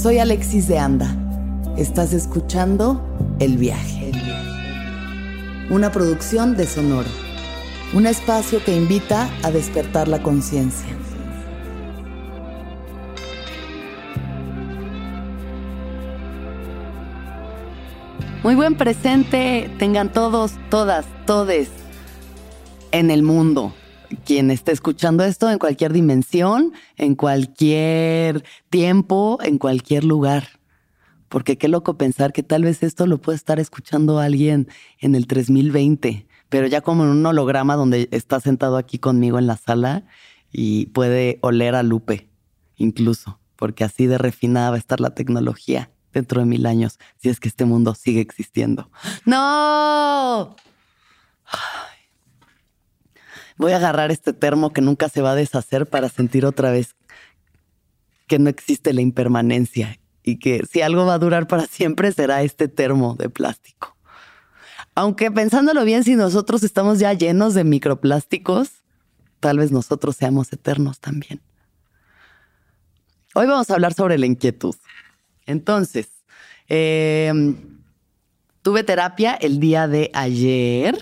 Soy Alexis de Anda. Estás escuchando El Viaje. Una producción de Sonoro. Un espacio que invita a despertar la conciencia. Muy buen presente tengan todos, todas, todes en el mundo quien esté escuchando esto en cualquier dimensión, en cualquier tiempo, en cualquier lugar. Porque qué loco pensar que tal vez esto lo puede estar escuchando alguien en el 3020, pero ya como en un holograma donde está sentado aquí conmigo en la sala y puede oler a Lupe, incluso, porque así de refinada va a estar la tecnología dentro de mil años, si es que este mundo sigue existiendo. ¡No! Voy a agarrar este termo que nunca se va a deshacer para sentir otra vez que no existe la impermanencia y que si algo va a durar para siempre será este termo de plástico. Aunque pensándolo bien, si nosotros estamos ya llenos de microplásticos, tal vez nosotros seamos eternos también. Hoy vamos a hablar sobre la inquietud. Entonces, em, tuve terapia el día de ayer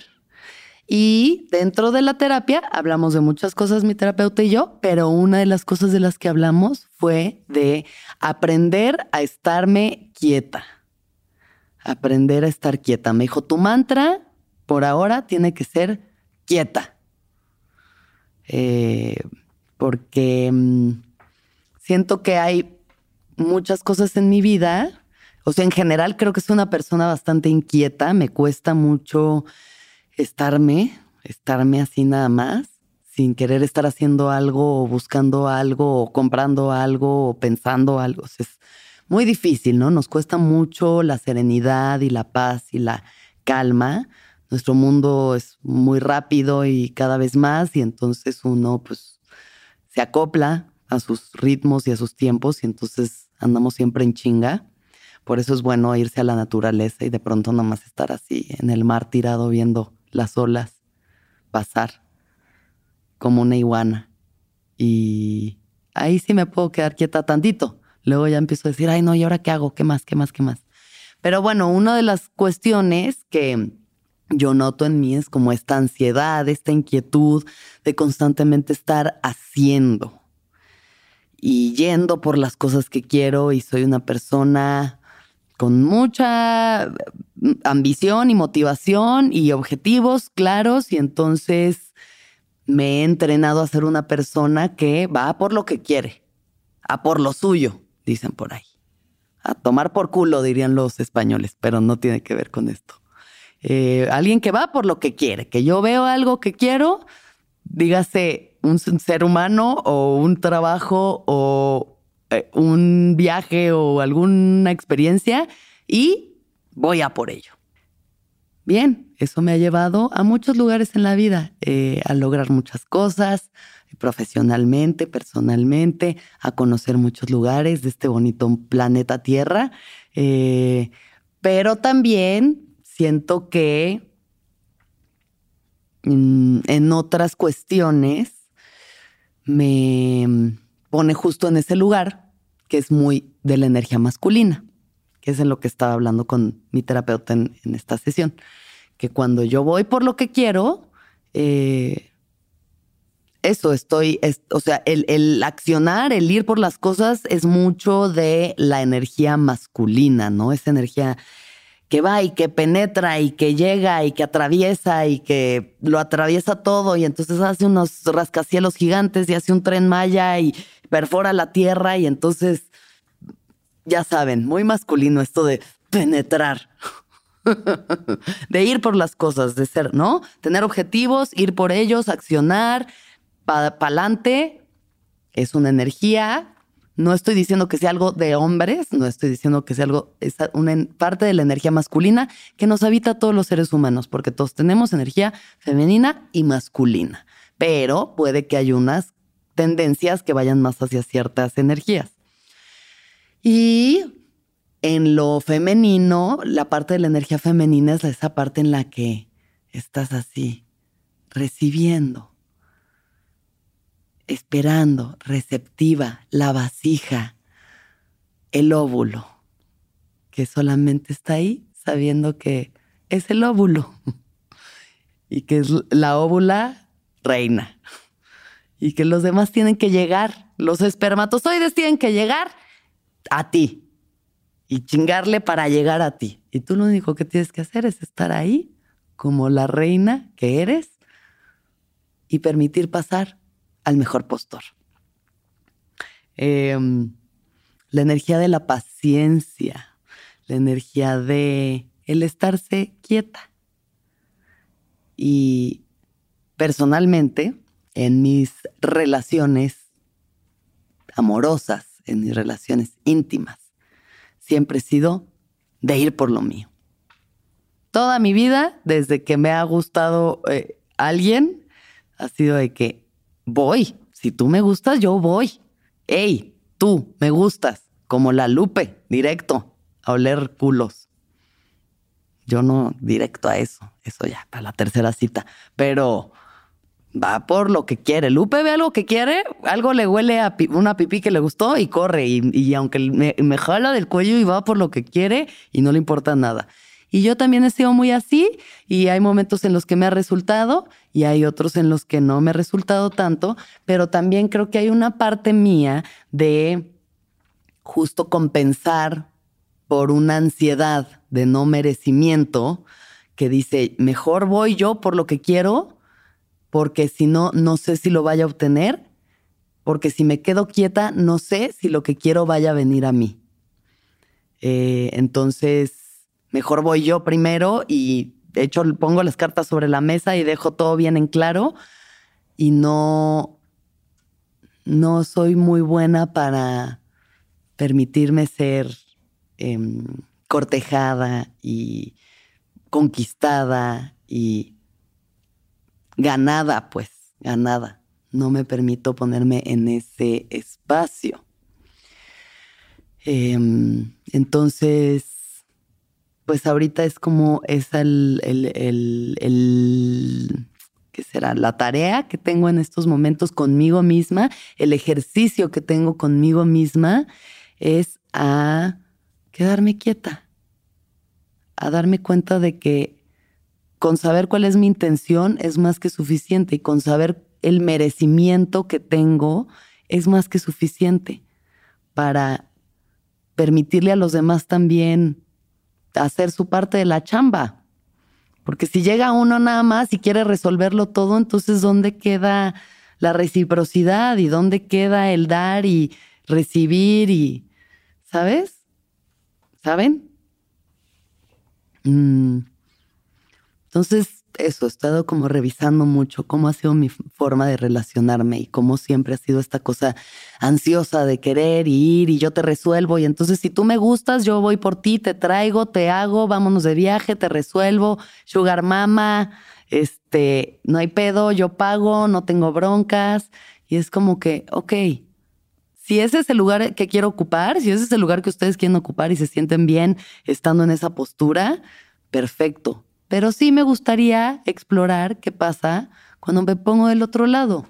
y dentro de la terapia hablamos de muchas cosas, mi terapeuta y yo, pero una de las cosas de las que hablamos fue de aprender a estarme quieta. Aprender a estar quieta. Me dijo, tu mantra por ahora tiene que ser quieta. Eh, porque mm, siento que hay muchas cosas en mi vida. O sea, en general creo que soy una persona bastante inquieta. Me cuesta mucho estarme, estarme así nada más, sin querer estar haciendo algo o buscando algo o comprando algo o pensando algo. es muy difícil, ¿no? Nos cuesta mucho la serenidad y la paz y la calma. Nuestro mundo es muy rápido y cada vez más y entonces uno pues se acopla a sus ritmos y a sus tiempos y entonces andamos siempre en chinga. Por eso es bueno irse a la naturaleza y de pronto nomás estar así en el mar tirado viendo las olas pasar como una iguana. Y ahí sí me puedo quedar quieta tantito. Luego ya empiezo a decir, ay no, ¿y ahora qué hago? ¿Qué más? ¿Qué más? ¿Qué más? Pero bueno, una de las cuestiones que yo noto en mí es como esta ansiedad, esta inquietud de constantemente estar haciendo y yendo por las cosas que quiero y soy una persona con mucha ambición y motivación y objetivos claros y entonces me he entrenado a ser una persona que va por lo que quiere, a por lo suyo, dicen por ahí. A tomar por culo, dirían los españoles, pero no tiene que ver con esto. Eh, alguien que va por lo que quiere, que yo veo algo que quiero, dígase un ser humano o un trabajo o eh, un viaje o alguna experiencia y voy a por ello. Bien, eso me ha llevado a muchos lugares en la vida, eh, a lograr muchas cosas, profesionalmente, personalmente, a conocer muchos lugares de este bonito planeta Tierra, eh, pero también siento que mm, en otras cuestiones me pone justo en ese lugar que es muy de la energía masculina que es en lo que estaba hablando con mi terapeuta en, esta sesión, que cuando yo voy por lo que quiero, eh, eso estoy, o sea, el, el, accionar, el ir por las cosas es mucho de la energía masculina, ¿no? Esa energía que va y que penetra y que llega y que atraviesa y que lo atraviesa todo y entonces hace unos rascacielos gigantes y hace un tren maya y perfora la tierra y entonces ya saben, muy masculino esto de penetrar. de ir por las cosas, de ser, ¿no? Tener objetivos, ir por ellos, accionar, para adelante. Es una energía. No estoy diciendo que sea algo de hombres, no estoy diciendo que sea algo, es una parte de la energía masculina que nos habita a todos los seres humanos, porque todos tenemos energía femenina y masculina. Pero puede que haya unas tendencias que vayan más hacia ciertas energías. Y en lo femenino, la parte de la energía femenina es esa parte en la que estás así, recibiendo, esperando, receptiva, la vasija, el óvulo, que solamente está ahí sabiendo que es el óvulo y que es la óvula reina y que los demás tienen que llegar, los espermatozoides tienen que llegar a ti y chingarle para llegar a ti. Y tú lo único que tienes que hacer es estar ahí como la reina que eres y permitir pasar al mejor postor. Em, la energía de la paciencia, la energía de el estarse quieta. Y personalmente, en mis relaciones amorosas, en mis relaciones íntimas, siempre he sido de ir por lo mío. Toda mi vida, desde que me ha gustado eh, alguien, ha sido de que voy. Si tú me gustas, yo voy. Ey, tú me gustas. Como la Lupe, directo, a oler culos. Yo no directo a eso. Eso ya para la tercera cita. Pero va por lo que quiere. Lupe ve algo que quiere, algo le huele a una pipí que le gustó y corre. Y, aunque me, me, jala del cuello y va por lo que quiere y no le importa nada. Y yo también he sido muy así y hay momentos en los que me ha resultado y hay otros en los que no me ha resultado tanto, pero también creo que hay una parte mía de justo compensar por una ansiedad de no merecimiento que dice, mejor voy yo por lo que quiero, porque si no, no sé si lo vaya a obtener, porque si me quedo quieta, no sé si lo que quiero vaya a venir a mí. Eh, entonces, mejor voy yo primero y de hecho pongo las cartas sobre la mesa y dejo todo bien en claro y no, no soy muy buena para permitirme ser em, cortejada y conquistada y ganada, pues, ganada. No me permito ponerme en ese espacio. Em, entonces, pues ahorita es como es el, el, ¿qué será? La tarea que tengo en estos momentos conmigo misma, el ejercicio que tengo conmigo misma es a quedarme quieta, a darme cuenta de que con saber cuál es mi intención es más que suficiente y con saber el merecimiento que tengo es más que suficiente para permitirle a los demás también hacer su parte de la chamba. Porque si llega uno nada más y quiere resolverlo todo, entonces ¿dónde queda la reciprocidad y dónde queda el dar y recibir y, ¿sabes? ¿Saben? Mm. Entonces, eso, he estado como revisando mucho cómo ha sido mi forma de relacionarme y cómo siempre ha sido esta cosa ansiosa de querer y ir y yo te resuelvo. Y entonces si tú me gustas, yo voy por ti, te traigo, te hago, vámonos de viaje, te resuelvo, sugar mama, este, no hay pedo, yo pago, no tengo broncas. Y es como que, ok, si ese es el lugar que quiero ocupar, si ese es el lugar que ustedes quieren ocupar y se sienten bien estando en esa postura, perfecto pero sí me gustaría explorar qué pasa cuando me pongo del otro lado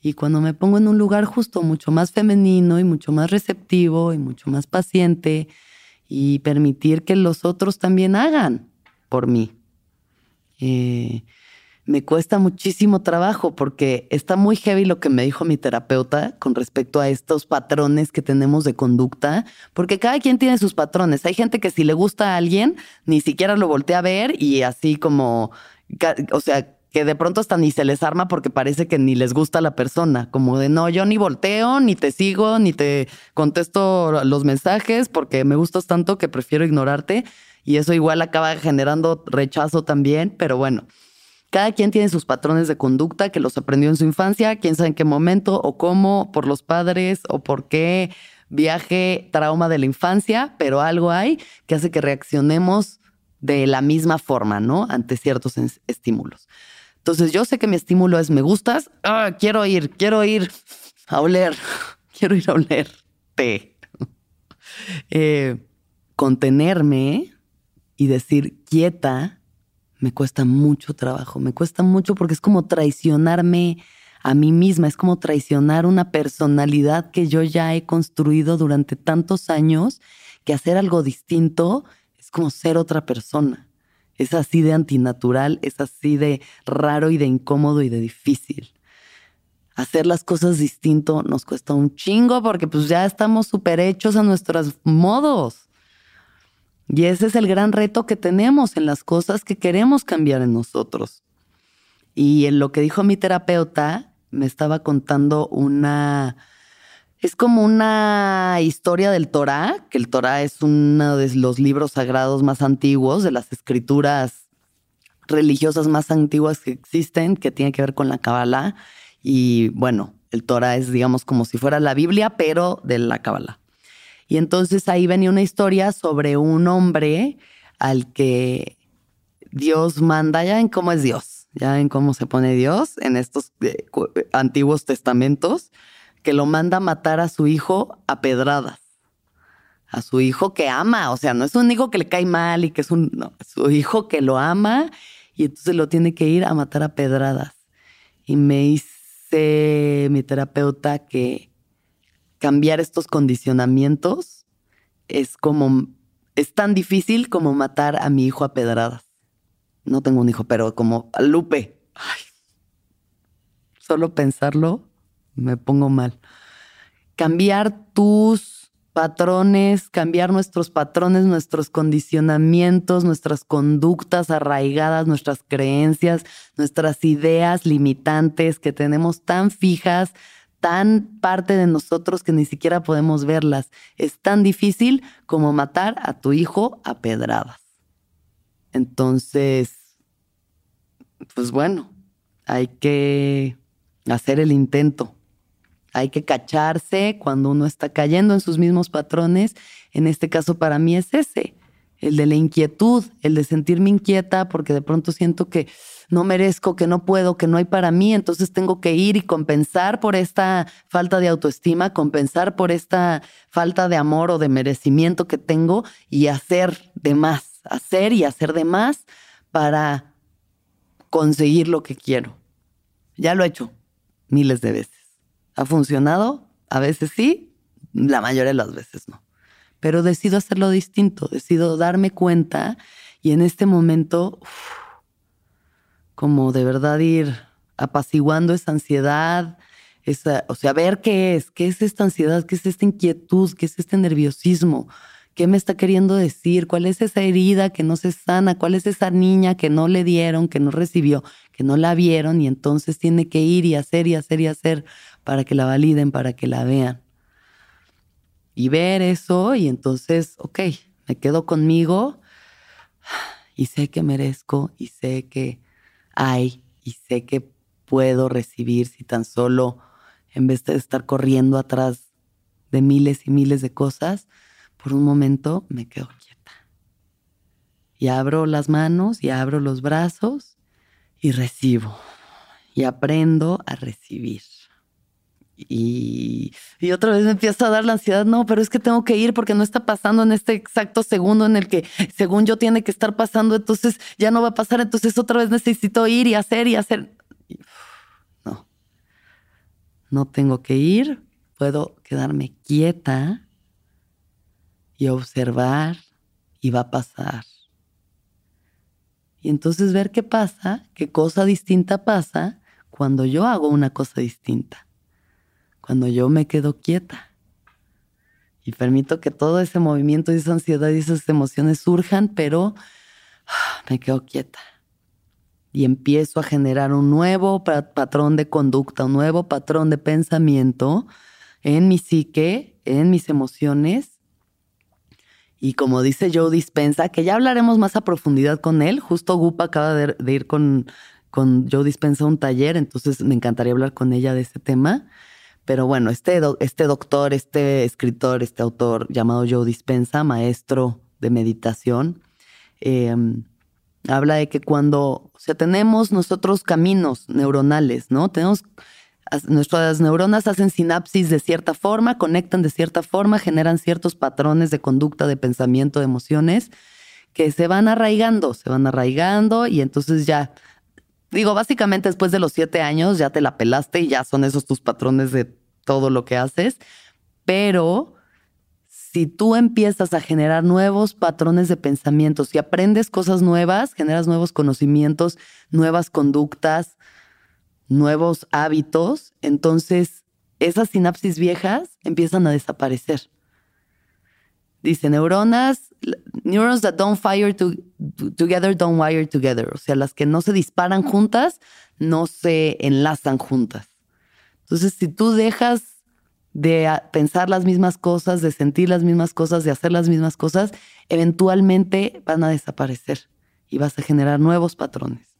y cuando me pongo en un lugar justo mucho más femenino y mucho más receptivo y mucho más paciente y permitir que los otros también hagan por mí. Eh, me cuesta muchísimo trabajo porque está muy heavy lo que me dijo mi terapeuta con respecto a estos patrones que tenemos de conducta, porque cada quien tiene sus patrones. Hay gente que si le gusta a alguien, ni siquiera lo voltea a ver y así como, o sea, que de pronto hasta ni se les arma porque parece que ni les gusta la persona, como de no, yo ni volteo, ni te sigo, ni te contesto los mensajes porque me gustas tanto que prefiero ignorarte y eso igual acaba generando rechazo también, pero bueno. Cada quien tiene sus patrones de conducta que los aprendió en su infancia, quién sabe en qué momento o cómo, por los padres o por qué viaje, trauma de la infancia, pero algo hay que hace que reaccionemos de la misma forma, ¿no? Ante ciertos estímulos. Entonces yo sé que mi estímulo es me gustas, ah, quiero ir, quiero ir a oler, quiero ir a oler té. Eh, contenerme y decir quieta me cuesta mucho trabajo, me cuesta mucho porque es como traicionarme a mí misma, es como traicionar una personalidad que yo ya he construido durante tantos años, que hacer algo distinto es como ser otra persona. Es así de antinatural, es así de raro y de incómodo y de difícil. Hacer las cosas distinto nos cuesta un chingo porque pues ya estamos súper hechos a nuestros modos. Y ese es el gran reto que tenemos en las cosas que queremos cambiar en nosotros. Y en lo que dijo mi terapeuta, me estaba contando una... Es como una historia del Torah, que el Torah es uno de los libros sagrados más antiguos, de las escrituras religiosas más antiguas que existen, que tiene que ver con la Kabbalah. Y bueno, el Torah es, digamos, como si fuera la Biblia, pero de la Kabbalah. Y entonces ahí venía una historia sobre un hombre al que Dios manda, ya en cómo es Dios, ya en cómo se pone Dios en estos eh, antiguos testamentos, que lo manda a matar a su hijo a pedradas. A su hijo que ama, o sea, no es un hijo que le cae mal y que es un, no, su hijo que lo ama y entonces lo tiene que ir a matar a pedradas. Y me dice mi terapeuta que cambiar estos condicionamientos es como, es tan difícil como matar a mi hijo a pedradas. No tengo un hijo, pero como a Lupe. solo pensarlo me pongo mal. Cambiar tus patrones, cambiar nuestros patrones, nuestros condicionamientos, nuestras conductas arraigadas, nuestras creencias, nuestras ideas limitantes que tenemos tan fijas, tan parte de nosotros que ni siquiera podemos verlas. Es tan difícil como matar a tu hijo a pedradas. Entonces, pues bueno, hay que hacer el intento. Hay que cacharse cuando uno está cayendo en sus mismos patrones. En este caso para mí es ese, el de la inquietud, el de sentirme inquieta porque de pronto siento que no merezco, que no puedo, que no hay para mí, entonces tengo que ir y compensar por esta falta de autoestima, compensar por esta falta de amor o de merecimiento que tengo y hacer de más, hacer y hacer de más para conseguir lo que quiero. Ya lo he hecho miles de veces. ¿Ha funcionado? A veces sí, la mayoría de las veces no. Pero decido hacerlo distinto, decido darme cuenta y en este momento como de verdad ir apaciguando esa ansiedad, esa, o sea, ver qué es, qué es esta ansiedad, qué es esta inquietud, qué es este nerviosismo, qué me está queriendo decir, cuál es esa herida que no se sana, cuál es esa niña que no le dieron, que no recibió, que no la vieron y entonces tiene que ir y hacer y hacer y hacer para que la validen, para que la vean. Y ver eso y entonces, ok, me quedo conmigo y sé que merezco y sé que hay y sé que puedo recibir si tan solo, en vez de estar corriendo atrás de miles y miles de cosas, por un momento me quedo quieta. Y abro las manos y abro los brazos y recibo. Y aprendo a recibir. Y, otra vez me empieza a dar la ansiedad, no, pero es que tengo que ir porque no está pasando en este exacto segundo en el que según yo tiene que estar pasando, entonces ya no va a pasar, entonces otra vez necesito ir y hacer y hacer. No, no tengo que ir, puedo quedarme quieta y observar y va a pasar. Y entonces ver qué pasa, qué cosa distinta pasa cuando yo hago una cosa distinta cuando yo me quedo quieta y permito que todo ese movimiento y esa ansiedad y esas emociones surjan, pero ah, me quedo quieta. Y empiezo a generar un nuevo patrón de conducta, un nuevo patrón de pensamiento en mi psique, en mis emociones. Y como dice Joe Dispensa, que ya hablaremos más a profundidad con él, justo Gupa acaba de, ir con, con Joe Dispensa a un taller, entonces me encantaría hablar con ella de ese tema pero bueno, este, este doctor, este escritor, este autor llamado Joe Dispensa, maestro de meditación, em, habla de que cuando, o sea, tenemos nosotros caminos neuronales, ¿no? Tenemos, nuestras neuronas hacen sinapsis de cierta forma, conectan de cierta forma, generan ciertos patrones de conducta, de pensamiento, de emociones que se van arraigando, se van arraigando y entonces ya Digo, básicamente después de los siete años ya te la pelaste y ya son esos tus patrones de todo lo que haces. Pero si tú empiezas a generar nuevos patrones de pensamiento, si aprendes cosas nuevas, generas nuevos conocimientos, nuevas conductas, nuevos hábitos, entonces esas sinapsis viejas empiezan a desaparecer. Dice, neuronas, neurons that don't fire together don't wire together. O sea, las que no se disparan juntas, no se enlazan juntas. Entonces, si tú dejas de pensar las mismas cosas, de sentir las mismas cosas, de hacer las mismas cosas, eventualmente van a desaparecer y vas a generar nuevos patrones.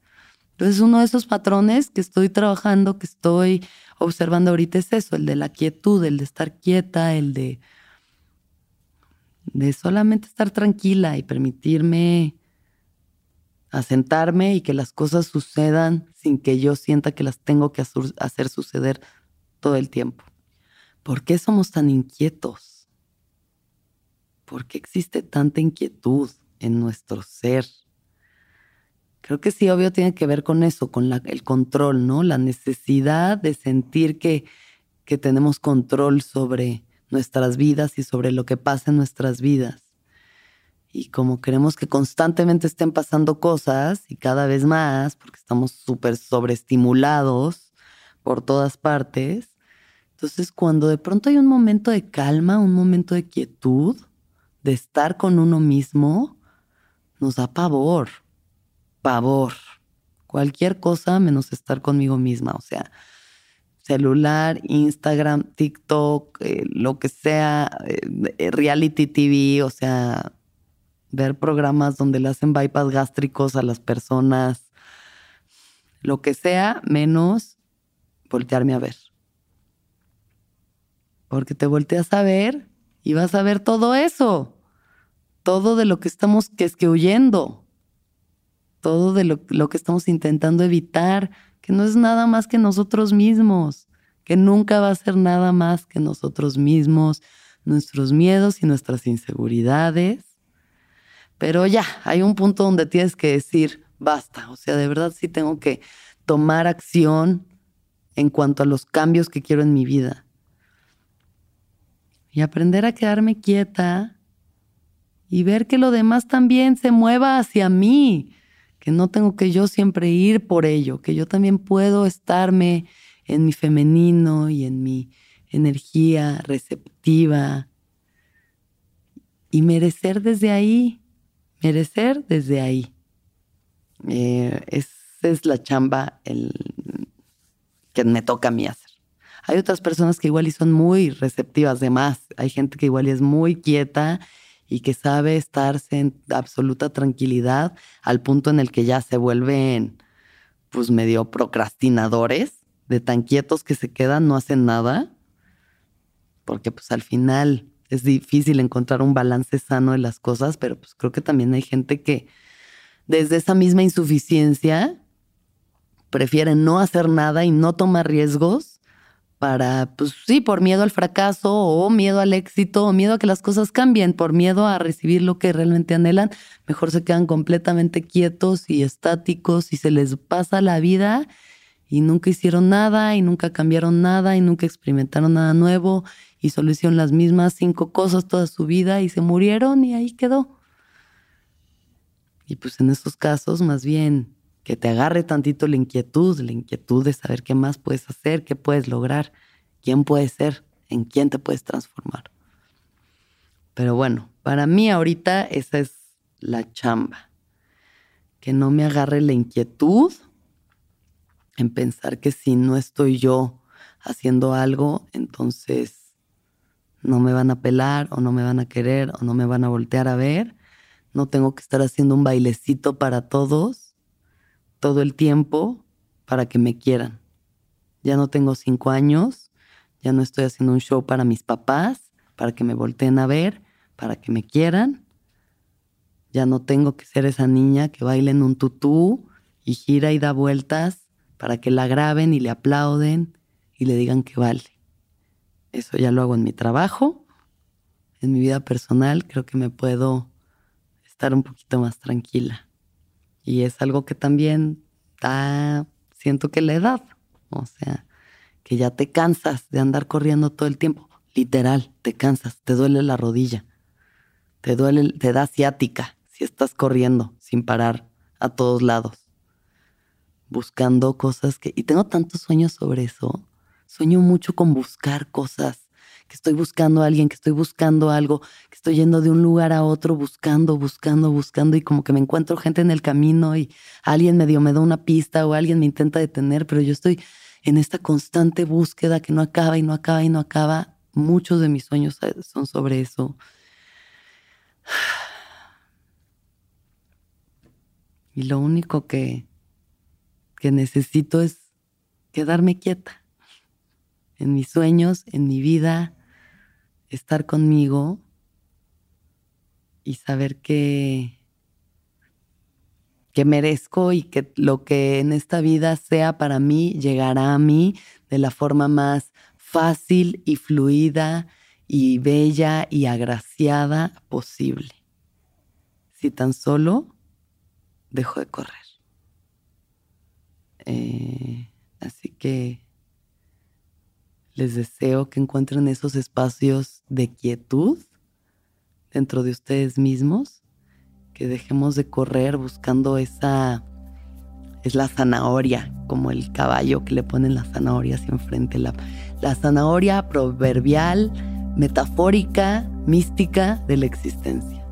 Entonces, uno de esos patrones que estoy trabajando, que estoy observando ahorita es eso, el de la quietud, el de estar quieta, el de de solamente estar tranquila y permitirme asentarme y que las cosas sucedan sin que yo sienta que las tengo que hacer suceder todo el tiempo. ¿Por qué somos tan inquietos? ¿Por qué existe tanta inquietud en nuestro ser? Creo que sí, obvio, tiene que ver con eso, con el control, ¿no? La necesidad de sentir que, que tenemos control sobre nuestras vidas y sobre lo que pasa en nuestras vidas. Y como queremos que constantemente estén pasando cosas y cada vez más, porque estamos súper sobreestimulados por todas partes, entonces cuando de pronto hay un momento de calma, un momento de quietud, de estar con uno mismo, nos da pavor, pavor. Cualquier cosa menos estar conmigo misma. O sea, celular, Instagram, TikTok, eh, lo que sea, eh, reality TV, o sea, ver programas donde le hacen bypass gástricos a las personas, lo que sea, menos voltearme a ver. Porque te volteas a ver y vas a ver todo eso, todo de lo que estamos que es que huyendo, todo de lo que estamos intentando evitar, que no es nada más que nosotros mismos, que nunca va a ser nada más que nosotros mismos, nuestros miedos y nuestras inseguridades. Pero ya, hay un punto donde tienes que decir, basta, o sea, de verdad sí tengo que tomar acción en cuanto a los cambios que quiero en mi vida. Y aprender a quedarme quieta y ver que lo demás también se mueva hacia mí, que no tengo que yo siempre ir por ello, que yo también puedo estarme en mi femenino y en mi energía receptiva y merecer desde ahí, merecer desde ahí. Eh, esa es la chamba el, que me toca a mí hacer. Hay otras personas que igual y son muy receptivas de más. Hay gente que igual y es muy quieta y que sabe estarse en absoluta tranquilidad al punto en el que ya se vuelven pues medio procrastinadores, de tan quietos que se quedan, no hacen nada, porque pues al final es difícil encontrar un balance sano de las cosas, pero pues creo que también hay gente que desde esa misma insuficiencia prefiere no hacer nada y no tomar riesgos para, pues sí, por miedo al fracaso o miedo al éxito o miedo a que las cosas cambien, por miedo a recibir lo que realmente anhelan, mejor se quedan completamente quietos y estáticos y se les pasa la vida y nunca hicieron nada y nunca cambiaron nada y nunca experimentaron nada nuevo y solo hicieron las mismas cinco cosas toda su vida y se murieron y ahí quedó. Y pues en estos casos, más bien, que te agarre tantito la inquietud, la inquietud de saber qué más puedes hacer, qué puedes lograr, quién puedes ser, en quién te puedes transformar. Pero bueno, para mí ahorita esa es la chamba. Que no me agarre la inquietud en pensar que si no estoy yo haciendo algo, entonces no me van a pelar o no me van a querer o no me van a voltear a ver. No tengo que estar haciendo un bailecito para todos todo el tiempo para que me quieran. Ya no tengo cinco años, ya no estoy haciendo un show para mis papás, para que me volteen a ver, para que me quieran. Ya no tengo que ser esa niña que baila en un tutú y gira y da vueltas para que la graben y le aplauden y le digan que vale. Eso ya lo hago en mi trabajo, en mi vida personal, creo que me puedo estar un poquito más tranquila. Y es algo que también está, siento que la edad, o sea, que ya te cansas de andar corriendo todo el tiempo. Literal, te cansas, te duele la rodilla, te duele, te da ciática si estás corriendo sin parar a todos lados, buscando cosas que... Y tengo tantos sueños sobre eso. Sueño mucho con buscar cosas, que estoy buscando a alguien, que estoy buscando algo, que estoy yendo de un lugar a otro buscando, buscando, buscando y como que me encuentro gente en el camino y alguien medio me da una pista o alguien me intenta detener, pero yo estoy en esta constante búsqueda que no acaba y no acaba y no acaba Muchos de mis sueños son sobre eso. Y lo único que, que necesito es quedarme quieta. En mis sueños, en mi vida, estar conmigo y saber que, que merezco y que lo que en esta vida sea para mí llegará a mí de la forma más fácil y fluida y bella y agraciada posible. Si tan solo dejo de correr. Eh, así que les deseo que encuentren esos espacios de quietud dentro de ustedes mismos, que dejemos de correr buscando esa es la zanahoria, como el caballo que le ponen la zanahoria hacia enfrente. La, la zanahoria proverbial, metafórica, mística de la existencia.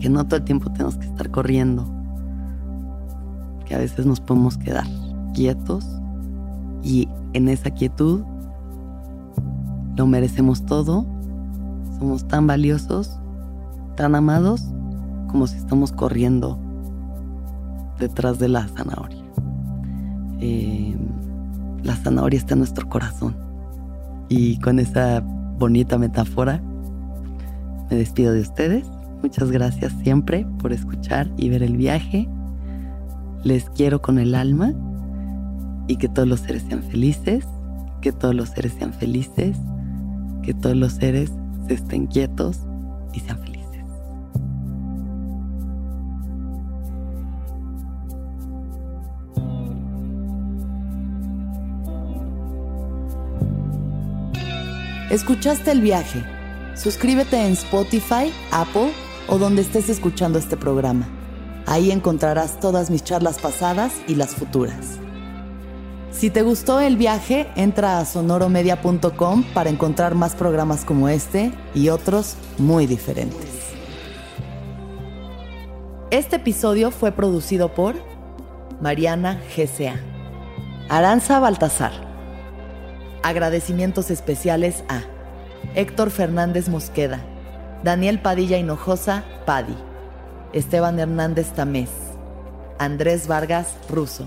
Que no todo el tiempo tenemos que estar corriendo. Que a veces nos podemos quedar quietos y en esa quietud lo merecemos todo. Somos tan valiosos, tan amados como si estamos corriendo detrás de la zanahoria. Eh, la zanahoria está en nuestro corazón. Y con esa bonita metáfora, me despido de ustedes. Muchas gracias siempre por escuchar y ver el viaje. Les quiero con el alma y que todos los seres sean felices, que todos los seres sean felices, que todos los seres se estén quietos y sean felices. ¿Escuchaste el viaje? Suscríbete en Spotify, Apple o donde estés escuchando este programa. Ahí encontrarás todas mis charlas pasadas y las futuras. Si te gustó el viaje, entra a sonoromedia.com para encontrar más programas como este y otros muy diferentes. Este episodio fue producido por Mariana GCA, Aranza Baltasar. Agradecimientos especiales a Héctor Fernández Mosqueda, Daniel Padilla Hinojosa, Padi, Esteban Hernández Tamés, Andrés Vargas Russo.